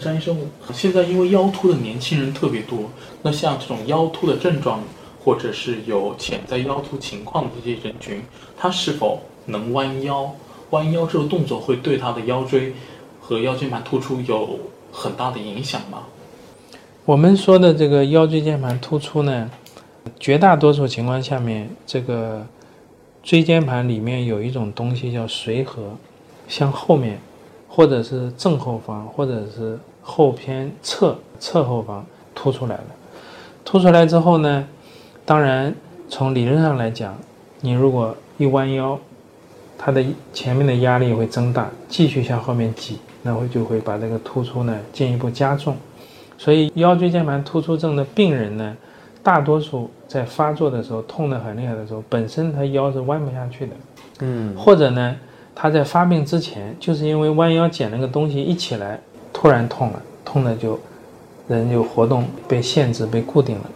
张医生，现在因为腰突的年轻人特别多，那像这种腰突的症状，或者是有潜在腰突情况的这些人群，他是否能弯腰？弯腰这个动作会对他的腰椎和腰间盘突出有很大的影响吗？我们说的这个腰椎间盘突出呢，绝大多数情况下面，这个椎间盘里面有一种东西叫髓核，向后面，或者是正后方，或者是后偏侧侧后方凸出来了。凸出来之后呢，当然从理论上来讲，你如果一弯腰，它的前面的压力会增大，继续向后面挤，那会就会把这个突出呢进一步加重。所以腰椎间盘突出症的病人呢，大多数在发作的时候痛得很厉害的时候，本身他腰是弯不下去的，嗯，或者呢，他在发病之前就是因为弯腰捡了个东西一起来，突然痛了，痛了就人就活动被限制、被固定了。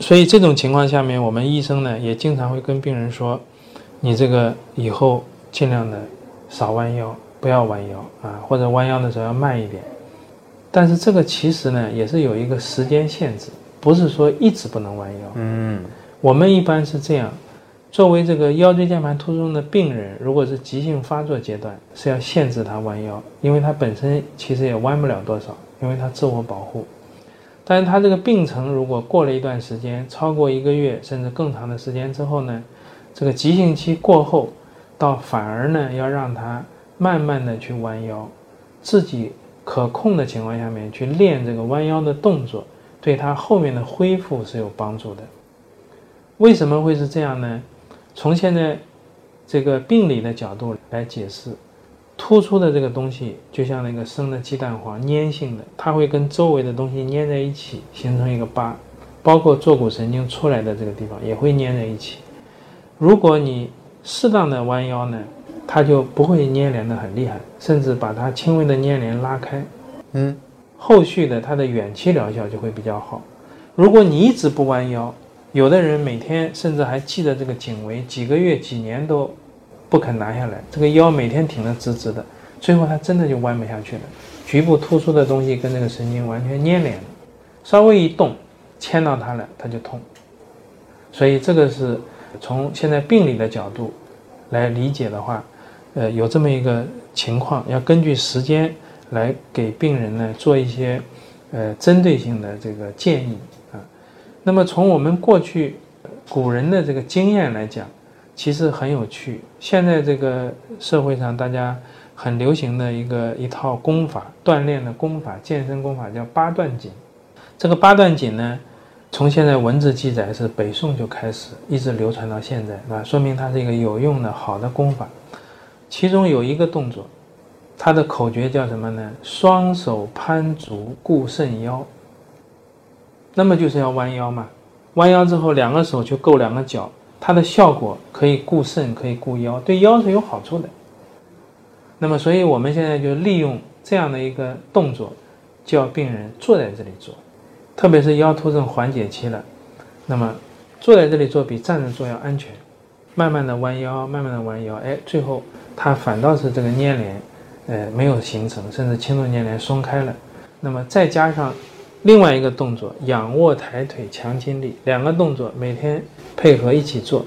所以这种情况下面，我们医生呢也经常会跟病人说，你这个以后尽量的少弯腰，不要弯腰啊，或者弯腰的时候要慢一点。但是这个其实呢也是有一个时间限制，不是说一直不能弯腰。嗯，我们一般是这样，作为这个腰椎间盘突出症的病人，如果是急性发作阶段，是要限制他弯腰，因为他本身其实也弯不了多少，因为他自我保护。但是他这个病程如果过了一段时间，超过一个月甚至更长的时间之后呢，这个急性期过后，到反而呢要让他慢慢的去弯腰，自己可控的情况下面去练这个弯腰的动作，对他后面的恢复是有帮助的。为什么会是这样呢？从现在这个病理的角度来解释，突出的这个东西就像那个生的鸡蛋黄，粘性的，它会跟周围的东西粘在一起，形成一个疤，包括坐骨神经出来的这个地方也会粘在一起。如果你适当的弯腰呢，它就不会粘连的很厉害，甚至把它轻微的粘连拉开。嗯，后续的它的远期疗效就会比较好。如果你一直不弯腰，有的人每天甚至还系着这个颈围，几个月、几年都不肯拿下来，这个腰每天挺得直直的，最后他真的就弯不下去了。局部突出的东西跟这个神经完全粘连了，稍微一动，牵到它了，它就痛。所以这个是从现在病理的角度来理解的话，呃，有这么一个情况，要根据时间来给病人呢做一些呃针对性的这个建议。那么从我们过去古人的这个经验来讲，其实很有趣。现在这个社会上大家很流行的一个一套功法，锻炼的功法，健身功法叫八段锦。这个八段锦呢，从现在文字记载是北宋就开始，一直流传到现在，那，说明它是一个有用的好的功法。其中有一个动作，它的口诀叫什么呢？双手攀足固肾腰。那么就是要弯腰嘛，弯腰之后两个手去够两个脚，它的效果可以固肾，可以固腰，对腰是有好处的。那么，所以我们现在就利用这样的一个动作，叫病人坐在这里做，特别是腰突症缓解期了，那么坐在这里做比站着做要安全。慢慢的弯腰，慢慢的弯腰，哎，最后它反倒是这个粘连，呃，没有形成，甚至轻度粘连松开了。那么再加上另外一个动作，仰卧抬腿强筋力，两个动作每天配合一起做，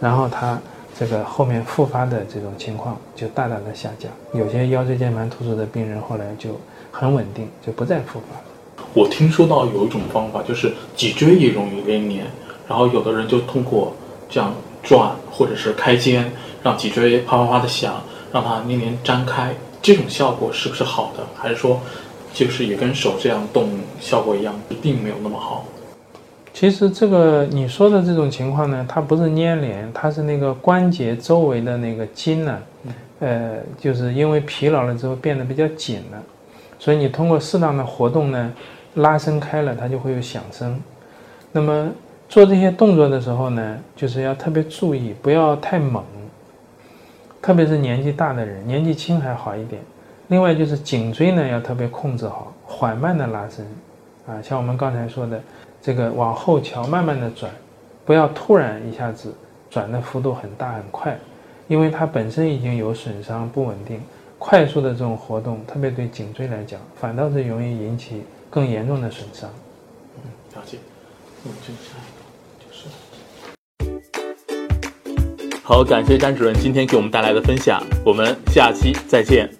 然后它这个后面复发的这种情况就大大的下降。有些腰椎间盘突出的病人后来就很稳定，就不再复发了。我听说到有一种方法，就是脊椎也容易连黏，然后有的人就通过这样转或者是开肩，让脊椎啪啪啪的响，让它连连张开，这种效果是不是好的？还是说，就是也跟手这样动效果一样，并没有那么好？其实这个你说的这种情况呢，它不是粘连，它是那个关节周围的那个筋呢，呃，就是因为疲劳了之后变得比较紧了，所以你通过适当的活动呢，拉伸开了，它就会有响声。那么做这些动作的时候呢，就是要特别注意，不要太猛，特别是年纪大的人，年纪轻还好一点。另外就是颈椎呢要特别控制好，缓慢的拉伸，啊，像我们刚才说的，这个往后桥，慢慢的转，不要突然一下子转的幅度很大很快，因为它本身已经有损伤不稳定，快速的这种活动，特别对颈椎来讲，反倒是容易引起更严重的损伤。嗯，了解。我们这下一个就是。好，感谢詹主任今天给我们带来的分享，我们下期再见。